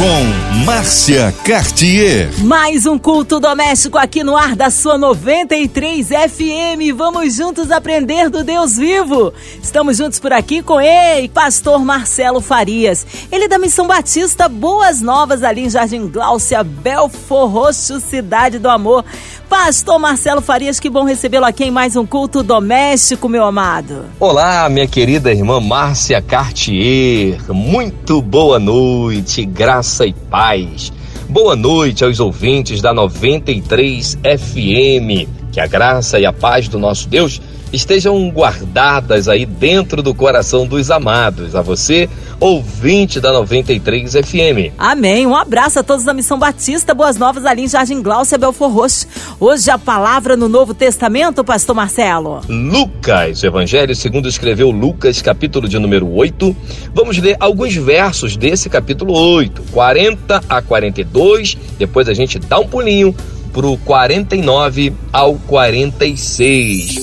Com Márcia Cartier. Mais um culto doméstico aqui no ar da sua 93 FM. Vamos juntos aprender do Deus vivo. Estamos juntos por aqui com ele, pastor Marcelo Farias. Ele é da Missão Batista Boas Novas ali em Jardim Gláucia, Belfor Roxo, Cidade do Amor. Pastor Marcelo Farias, que bom recebê-lo aqui em mais um culto doméstico, meu amado. Olá, minha querida irmã Márcia Cartier. Muito boa noite, graça e paz. Boa noite aos ouvintes da 93 FM. Que a graça e a paz do nosso Deus estejam guardadas aí dentro do coração dos amados. A você, ouvinte da 93 FM. Amém. Um abraço a todos da Missão Batista. Boas novas ali em Jardim Gláucia, Belfor Roxo. Hoje a palavra no Novo Testamento, pastor Marcelo. Lucas, Evangelho segundo escreveu Lucas, capítulo de número 8. Vamos ler alguns versos desse capítulo 8, 40 a 42. Depois a gente dá um pulinho pro 49 ao 46.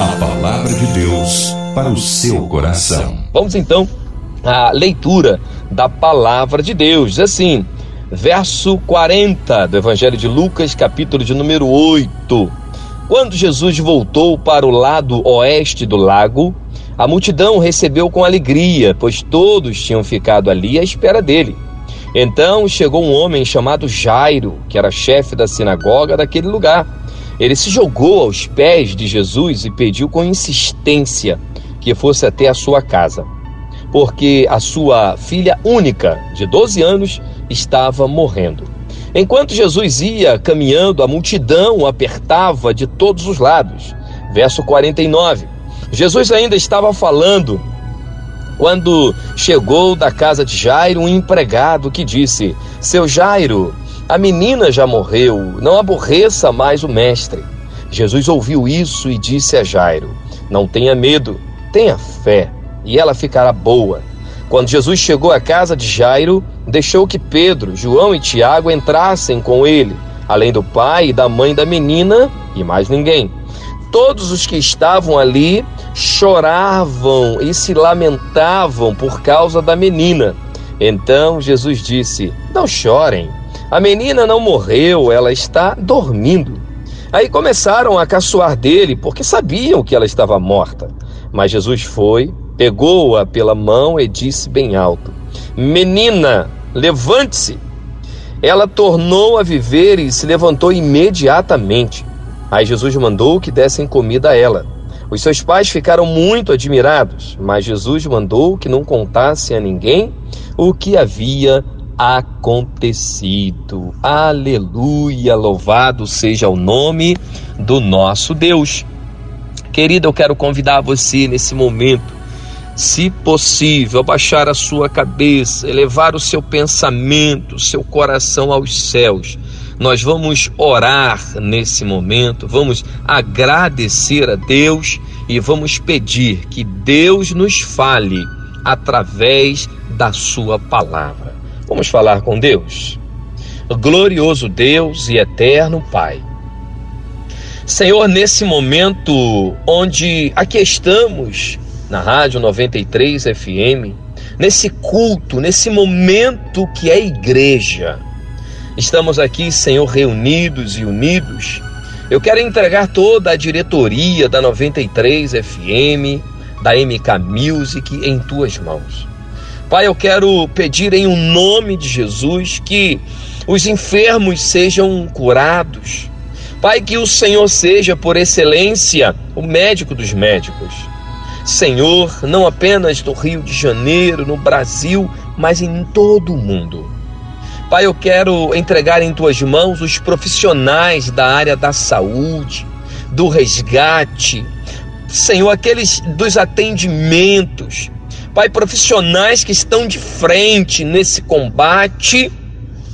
A palavra de Deus para o seu coração. Vamos então à leitura da palavra de Deus. Assim, verso 40 do Evangelho de Lucas, capítulo de número 8. Quando Jesus voltou para o lado oeste do lago, a multidão recebeu com alegria, pois todos tinham ficado ali à espera dele. Então chegou um homem chamado Jairo, que era chefe da sinagoga daquele lugar. Ele se jogou aos pés de Jesus e pediu com insistência que fosse até a sua casa, porque a sua filha única, de 12 anos, estava morrendo. Enquanto Jesus ia caminhando, a multidão o apertava de todos os lados. Verso 49. Jesus ainda estava falando quando chegou da casa de Jairo um empregado que disse: Seu Jairo, a menina já morreu, não aborreça mais o mestre. Jesus ouviu isso e disse a Jairo: Não tenha medo, tenha fé, e ela ficará boa. Quando Jesus chegou à casa de Jairo, deixou que Pedro, João e Tiago entrassem com ele, além do pai e da mãe da menina e mais ninguém. Todos os que estavam ali choravam e se lamentavam por causa da menina. Então Jesus disse: Não chorem, a menina não morreu, ela está dormindo. Aí começaram a caçoar dele, porque sabiam que ela estava morta. Mas Jesus foi, pegou-a pela mão e disse bem alto: Menina, levante-se. Ela tornou a viver e se levantou imediatamente. Aí Jesus mandou que dessem comida a ela. Os seus pais ficaram muito admirados, mas Jesus mandou que não contasse a ninguém o que havia acontecido. Aleluia! Louvado seja o nome do nosso Deus. Querida, eu quero convidar você nesse momento, se possível, baixar a sua cabeça, elevar o seu pensamento, o seu coração aos céus nós vamos orar nesse momento, vamos agradecer a Deus e vamos pedir que Deus nos fale através da Sua palavra. Vamos falar com Deus? Glorioso Deus e eterno Pai. Senhor, nesse momento onde aqui estamos na Rádio 93 FM, nesse culto, nesse momento que é igreja, Estamos aqui, Senhor, reunidos e unidos. Eu quero entregar toda a diretoria da 93 FM, da MK Music em tuas mãos. Pai, eu quero pedir em um nome de Jesus que os enfermos sejam curados. Pai, que o Senhor seja por excelência o médico dos médicos. Senhor, não apenas no Rio de Janeiro, no Brasil, mas em todo o mundo. Pai, eu quero entregar em tuas mãos os profissionais da área da saúde, do resgate, Senhor, aqueles dos atendimentos. Pai, profissionais que estão de frente nesse combate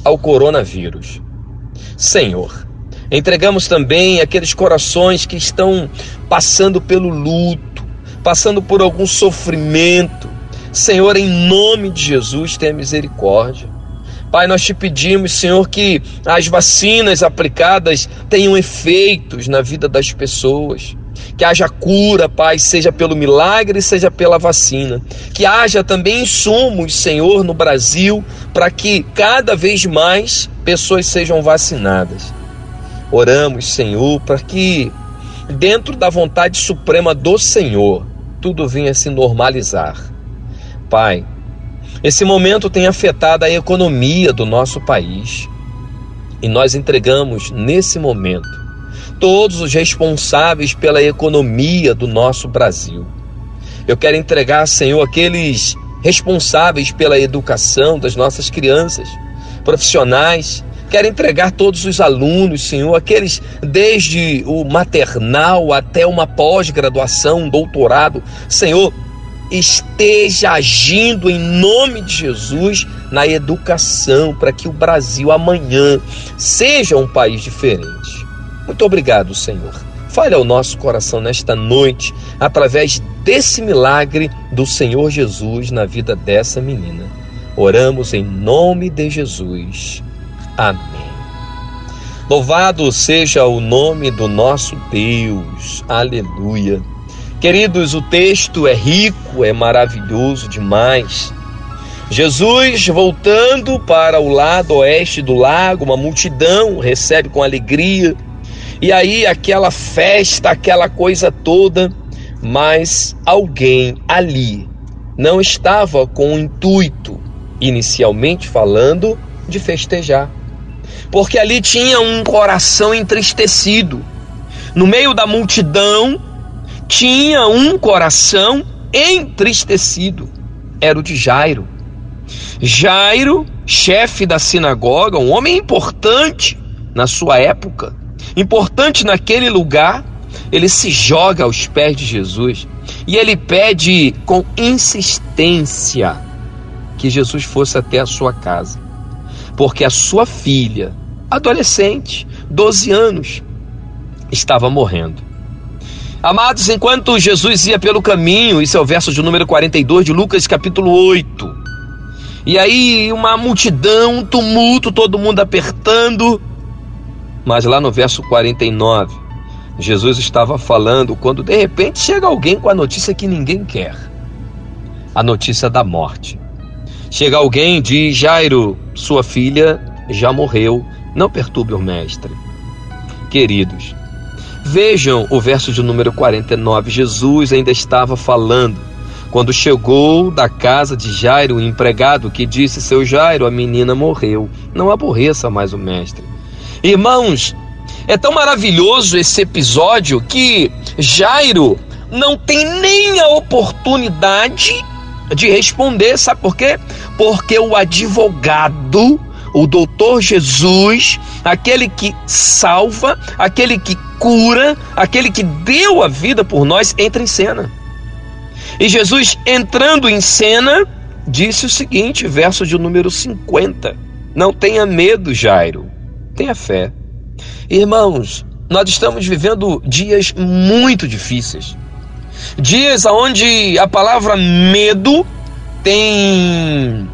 ao coronavírus. Senhor, entregamos também aqueles corações que estão passando pelo luto, passando por algum sofrimento. Senhor, em nome de Jesus, tenha misericórdia. Pai, nós te pedimos, Senhor, que as vacinas aplicadas tenham efeitos na vida das pessoas. Que haja cura, Pai, seja pelo milagre, seja pela vacina. Que haja também insumos, Senhor, no Brasil, para que cada vez mais pessoas sejam vacinadas. Oramos, Senhor, para que, dentro da vontade suprema do Senhor, tudo venha se normalizar. Pai, esse momento tem afetado a economia do nosso país. E nós entregamos nesse momento todos os responsáveis pela economia do nosso Brasil. Eu quero entregar, Senhor, aqueles responsáveis pela educação das nossas crianças, profissionais. Quero entregar todos os alunos, Senhor, aqueles desde o maternal até uma pós-graduação, um doutorado. Senhor, esteja agindo em nome de Jesus na educação para que o Brasil amanhã seja um país diferente. Muito obrigado, Senhor. Fale ao nosso coração nesta noite através desse milagre do Senhor Jesus na vida dessa menina. Oramos em nome de Jesus. Amém. Louvado seja o nome do nosso Deus. Aleluia. Queridos, o texto é rico, é maravilhoso demais. Jesus, voltando para o lado oeste do lago, uma multidão recebe com alegria. E aí, aquela festa, aquela coisa toda, mas alguém ali não estava com o intuito, inicialmente falando, de festejar. Porque ali tinha um coração entristecido. No meio da multidão, tinha um coração entristecido. Era o de Jairo. Jairo, chefe da sinagoga, um homem importante na sua época, importante naquele lugar, ele se joga aos pés de Jesus e ele pede com insistência que Jesus fosse até a sua casa, porque a sua filha, adolescente, 12 anos, estava morrendo. Amados, enquanto Jesus ia pelo caminho, isso é o verso de número 42 de Lucas, capítulo 8. E aí, uma multidão, um tumulto, todo mundo apertando. Mas lá no verso 49, Jesus estava falando quando de repente chega alguém com a notícia que ninguém quer a notícia da morte. Chega alguém e diz: Jairo, sua filha já morreu, não perturbe o mestre. Queridos, Vejam o verso de número 49. Jesus ainda estava falando quando chegou da casa de Jairo, o empregado, que disse: Seu Jairo, a menina morreu. Não aborreça mais o mestre. Irmãos, é tão maravilhoso esse episódio que Jairo não tem nem a oportunidade de responder. Sabe por quê? Porque o advogado o doutor Jesus, aquele que salva, aquele que cura, aquele que deu a vida por nós, entra em cena. E Jesus, entrando em cena, disse o seguinte, verso de número 50: Não tenha medo, Jairo, tenha fé. Irmãos, nós estamos vivendo dias muito difíceis. Dias onde a palavra medo tem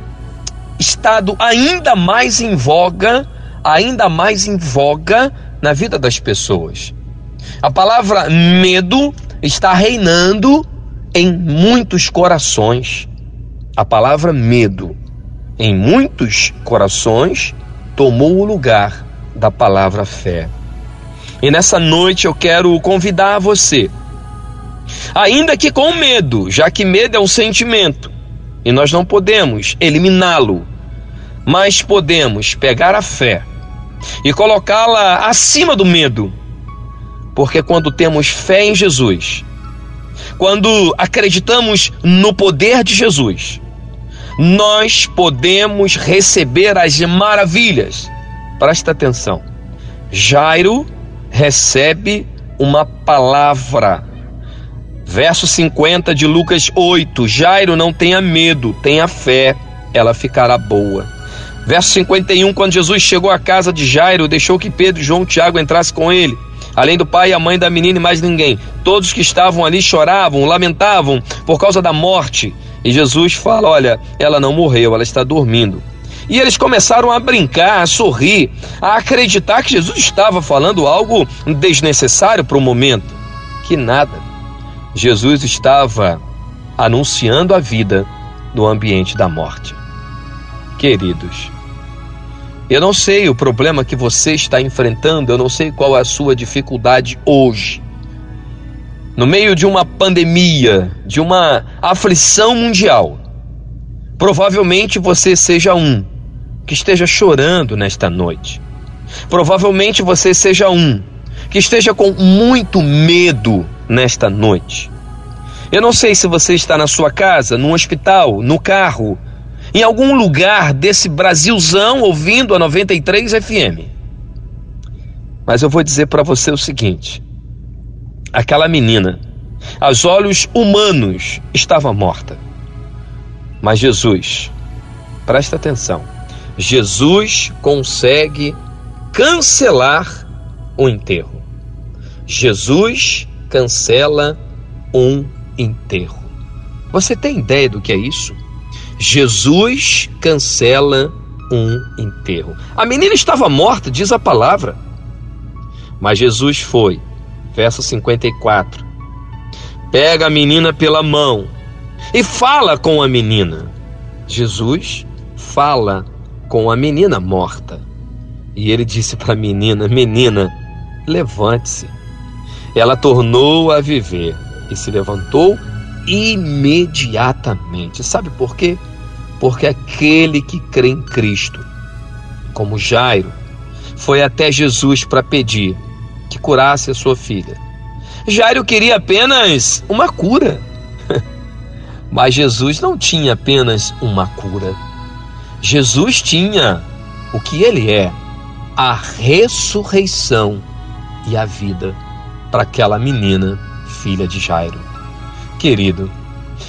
estado ainda mais em voga, ainda mais em voga na vida das pessoas. A palavra medo está reinando em muitos corações. A palavra medo em muitos corações tomou o lugar da palavra fé. E nessa noite eu quero convidar você, ainda que com medo, já que medo é um sentimento e nós não podemos eliminá-lo, mas podemos pegar a fé e colocá-la acima do medo. Porque quando temos fé em Jesus, quando acreditamos no poder de Jesus, nós podemos receber as maravilhas. Presta atenção. Jairo recebe uma palavra. Verso 50 de Lucas 8: Jairo, não tenha medo, tenha fé, ela ficará boa. Verso 51, quando Jesus chegou à casa de Jairo, deixou que Pedro, João e Tiago entrassem com ele. Além do pai e a mãe da menina e mais ninguém. Todos que estavam ali choravam, lamentavam por causa da morte. E Jesus fala: Olha, ela não morreu, ela está dormindo. E eles começaram a brincar, a sorrir, a acreditar que Jesus estava falando algo desnecessário para o momento. Que nada. Jesus estava anunciando a vida no ambiente da morte. Queridos, eu não sei o problema que você está enfrentando, eu não sei qual é a sua dificuldade hoje. No meio de uma pandemia, de uma aflição mundial, provavelmente você seja um que esteja chorando nesta noite. Provavelmente você seja um que esteja com muito medo nesta noite. Eu não sei se você está na sua casa, no hospital, no carro, em algum lugar desse Brasilzão ouvindo a 93 FM. Mas eu vou dizer para você o seguinte: aquela menina, aos olhos humanos, estava morta. Mas Jesus, presta atenção, Jesus consegue cancelar o enterro. Jesus cancela um enterro. Você tem ideia do que é isso? Jesus cancela um enterro. A menina estava morta, diz a palavra. Mas Jesus foi, verso 54. Pega a menina pela mão e fala com a menina. Jesus fala com a menina morta. E ele disse para a menina: Menina, levante-se. Ela tornou a viver e se levantou imediatamente. Sabe por quê? Porque aquele que crê em Cristo, como Jairo, foi até Jesus para pedir que curasse a sua filha. Jairo queria apenas uma cura. Mas Jesus não tinha apenas uma cura. Jesus tinha o que ele é: a ressurreição e a vida para aquela menina, filha de Jairo. Querido,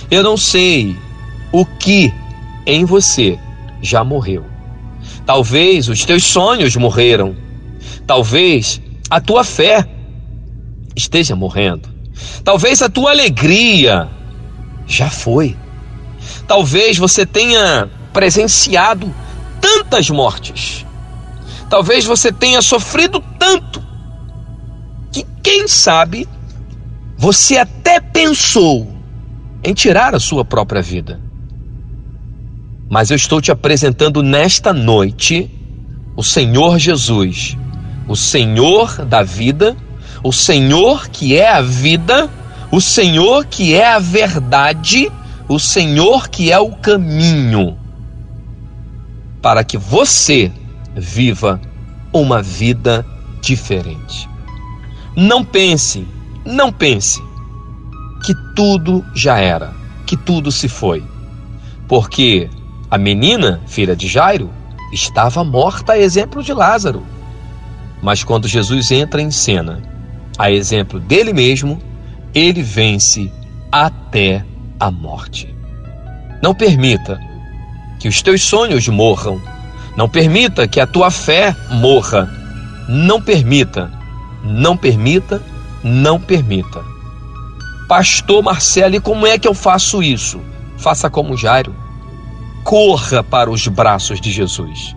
eu não sei o que em você já morreu. Talvez os teus sonhos morreram. Talvez a tua fé esteja morrendo. Talvez a tua alegria já foi. Talvez você tenha presenciado tantas mortes. Talvez você tenha sofrido tanto que, quem sabe, você até pensou em tirar a sua própria vida. Mas eu estou te apresentando nesta noite o Senhor Jesus, o Senhor da vida, o Senhor que é a vida, o Senhor que é a verdade, o Senhor que é o caminho, para que você viva uma vida diferente. Não pense, não pense que tudo já era, que tudo se foi, porque a menina, filha de Jairo, estava morta a exemplo de Lázaro. Mas quando Jesus entra em cena, a exemplo dele mesmo, ele vence até a morte. Não permita que os teus sonhos morram. Não permita que a tua fé morra. Não permita, não permita, não permita. Pastor Marcelo, e como é que eu faço isso? Faça como Jairo corra para os braços de Jesus.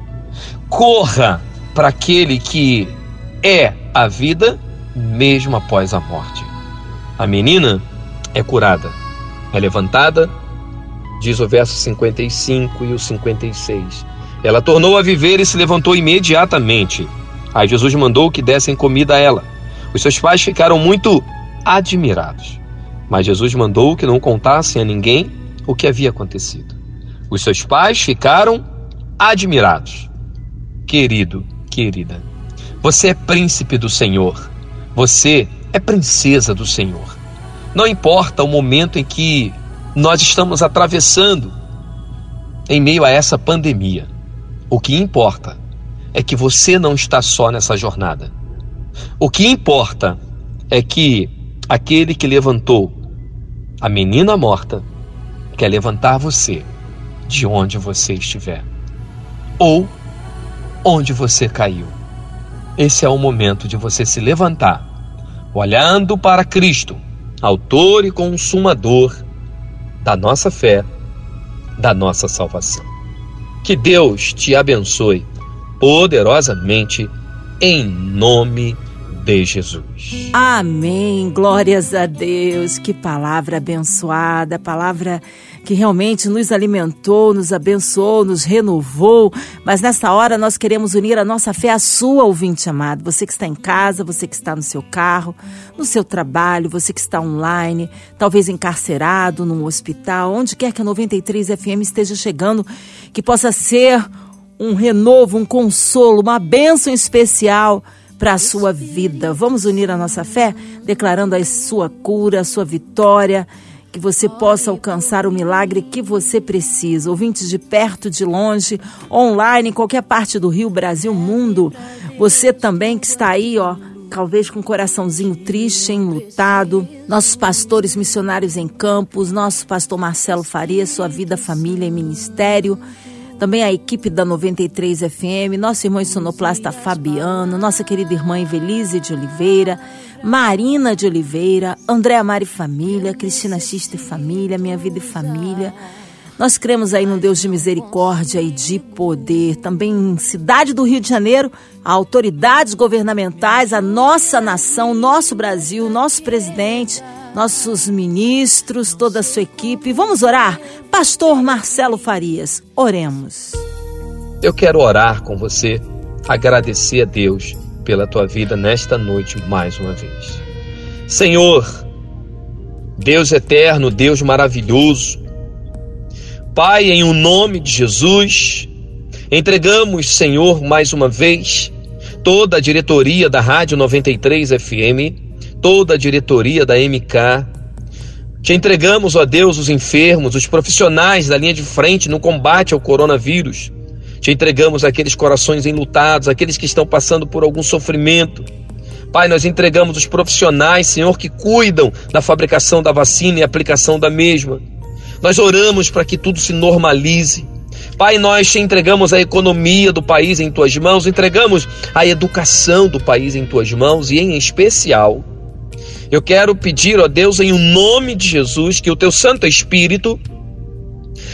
Corra para aquele que é a vida mesmo após a morte. A menina é curada, é levantada, diz o verso 55 e o 56. Ela tornou a viver e se levantou imediatamente. Aí Jesus mandou que dessem comida a ela. Os seus pais ficaram muito admirados. Mas Jesus mandou que não contassem a ninguém o que havia acontecido. Os seus pais ficaram admirados. Querido, querida, você é príncipe do Senhor. Você é princesa do Senhor. Não importa o momento em que nós estamos atravessando em meio a essa pandemia. O que importa é que você não está só nessa jornada. O que importa é que aquele que levantou a menina morta quer levantar você de onde você estiver ou onde você caiu. Esse é o momento de você se levantar, olhando para Cristo, Autor e Consumador da nossa fé, da nossa salvação. Que Deus te abençoe poderosamente em nome de Jesus. Amém. Glórias a Deus. Que palavra abençoada, palavra que realmente nos alimentou, nos abençoou, nos renovou. Mas nessa hora nós queremos unir a nossa fé à sua, ouvinte amado. Você que está em casa, você que está no seu carro, no seu trabalho, você que está online, talvez encarcerado, num hospital, onde quer que a 93 FM esteja chegando, que possa ser um renovo, um consolo, uma bênção especial para a sua vida. Vamos unir a nossa fé, declarando a sua cura, a sua vitória, que você possa alcançar o milagre que você precisa. Ouvintes de perto, de longe, online, em qualquer parte do Rio, Brasil, mundo. Você também que está aí, ó, talvez com um coraçãozinho triste, enlutado. Nossos pastores missionários em campos, nosso pastor Marcelo Faria, sua vida, família e ministério também a equipe da 93 FM, nosso irmão sonoplasta Fabiano, nossa querida irmã Evelise de Oliveira, Marina de Oliveira, Andréa Mari Família, Cristina Xista e Família, Minha Vida e Família. Nós cremos aí no Deus de misericórdia e de poder. Também em cidade do Rio de Janeiro, autoridades governamentais, a nossa nação, nosso Brasil, nosso presidente, nossos ministros, toda a sua equipe. Vamos orar? Pastor Marcelo Farias, oremos. Eu quero orar com você, agradecer a Deus pela tua vida nesta noite mais uma vez. Senhor, Deus eterno, Deus maravilhoso, Pai, em o um nome de Jesus, entregamos, Senhor, mais uma vez, toda a diretoria da Rádio 93 FM toda a diretoria da MK. Te entregamos, ó Deus, os enfermos, os profissionais da linha de frente no combate ao coronavírus. Te entregamos aqueles corações enlutados, aqueles que estão passando por algum sofrimento. Pai, nós entregamos os profissionais, Senhor, que cuidam da fabricação da vacina e aplicação da mesma. Nós oramos para que tudo se normalize. Pai, nós te entregamos a economia do país em tuas mãos, entregamos a educação do país em tuas mãos e, em especial, eu quero pedir, ó Deus, em nome de Jesus, que o teu Santo Espírito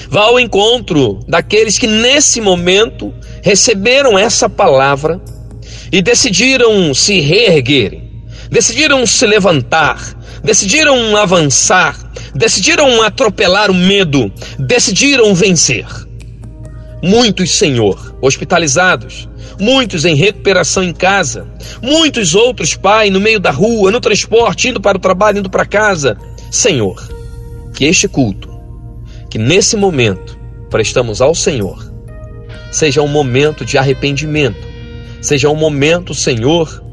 vá ao encontro daqueles que nesse momento receberam essa palavra e decidiram se reerguerem, decidiram se levantar, decidiram avançar, decidiram atropelar o medo, decidiram vencer. Muitos, Senhor, hospitalizados, muitos em recuperação em casa, muitos outros, Pai, no meio da rua, no transporte, indo para o trabalho, indo para casa. Senhor, que este culto, que nesse momento prestamos ao Senhor, seja um momento de arrependimento, seja um momento, Senhor,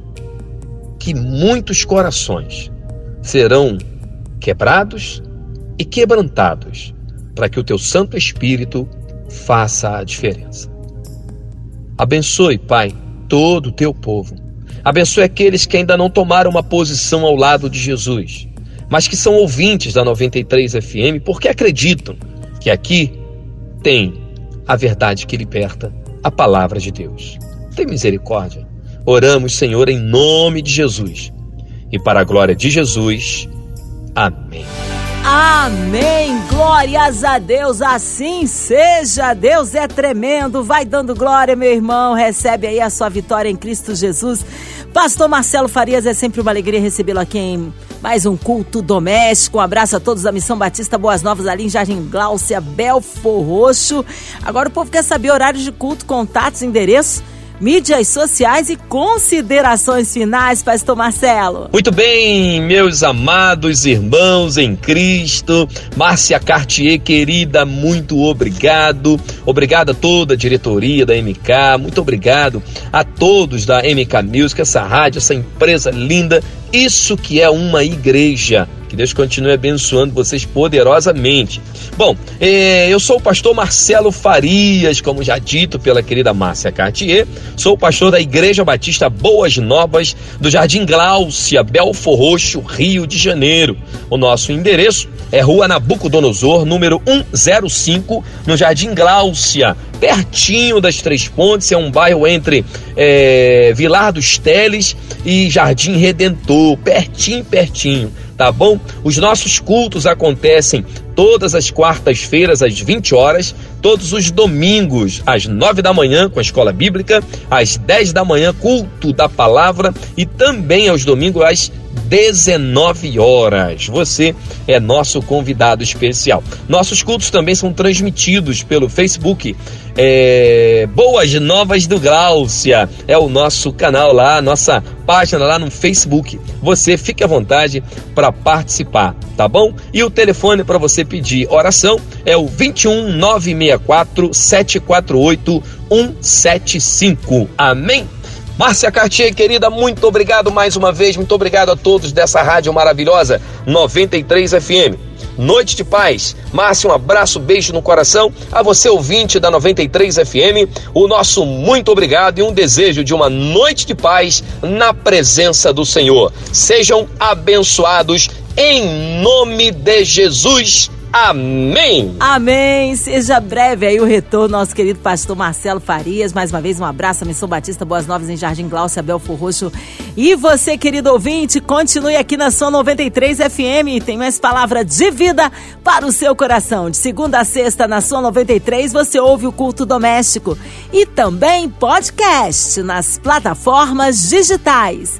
que muitos corações serão quebrados e quebrantados, para que o teu Santo Espírito faça a diferença. Abençoe, Pai, todo o teu povo. Abençoe aqueles que ainda não tomaram uma posição ao lado de Jesus, mas que são ouvintes da 93 FM porque acreditam que aqui tem a verdade que liberta, a palavra de Deus. Tem misericórdia. Oramos, Senhor, em nome de Jesus. E para a glória de Jesus. Amém. Amém. Glórias a Deus. Assim seja. Deus é tremendo. Vai dando glória, meu irmão. Recebe aí a sua vitória em Cristo Jesus. Pastor Marcelo Farias, é sempre uma alegria recebê-lo aqui em mais um culto doméstico. Um abraço a todos da Missão Batista Boas Novas ali em Jardim Gláucia, Belfor Roxo. Agora o povo quer saber horários de culto, contatos, endereço mídias sociais e considerações finais, Pastor Marcelo. Muito bem, meus amados irmãos em Cristo, Márcia Cartier, querida, muito obrigado. Obrigado a toda a diretoria da MK, muito obrigado a todos da MK Music, essa rádio, essa empresa linda. Isso que é uma igreja que Deus continue abençoando vocês poderosamente. Bom, eh, eu sou o pastor Marcelo Farias, como já dito pela querida Márcia Cartier. Sou pastor da Igreja Batista Boas Novas, do Jardim Gláucia, Belfor Roxo, Rio de Janeiro. O nosso endereço é Rua Nabucodonosor, número 105, no Jardim Gláucia, pertinho das Três Pontes. É um bairro entre é, Vilar dos Teles e Jardim Redentor, pertinho, pertinho tá bom? Os nossos cultos acontecem todas as quartas-feiras às 20 horas, todos os domingos às 9 da manhã com a escola bíblica, às 10 da manhã culto da palavra e também aos domingos às 19 horas. Você é nosso convidado especial. Nossos cultos também são transmitidos pelo Facebook. É... Boas Novas do Gláucia é o nosso canal lá, nossa página lá no Facebook. Você fique à vontade para participar, tá bom? E o telefone para você pedir oração é o 21 964 748 175. Amém? Márcia Cartier, querida, muito obrigado mais uma vez, muito obrigado a todos dessa rádio maravilhosa 93 FM. Noite de paz. Márcia, um abraço, beijo no coração. A você, ouvinte da 93 FM, o nosso muito obrigado e um desejo de uma noite de paz na presença do Senhor. Sejam abençoados em nome de Jesus. Amém. Amém. Seja breve aí o retorno, nosso querido pastor Marcelo Farias. Mais uma vez, um abraço à Missão Batista Boas Novas em Jardim Glaucia, Belfor Roxo. E você, querido ouvinte, continue aqui na sua 93 FM. Tem mais palavra de vida para o seu coração. De segunda a sexta, na sua 93, você ouve o culto doméstico. E também podcast nas plataformas digitais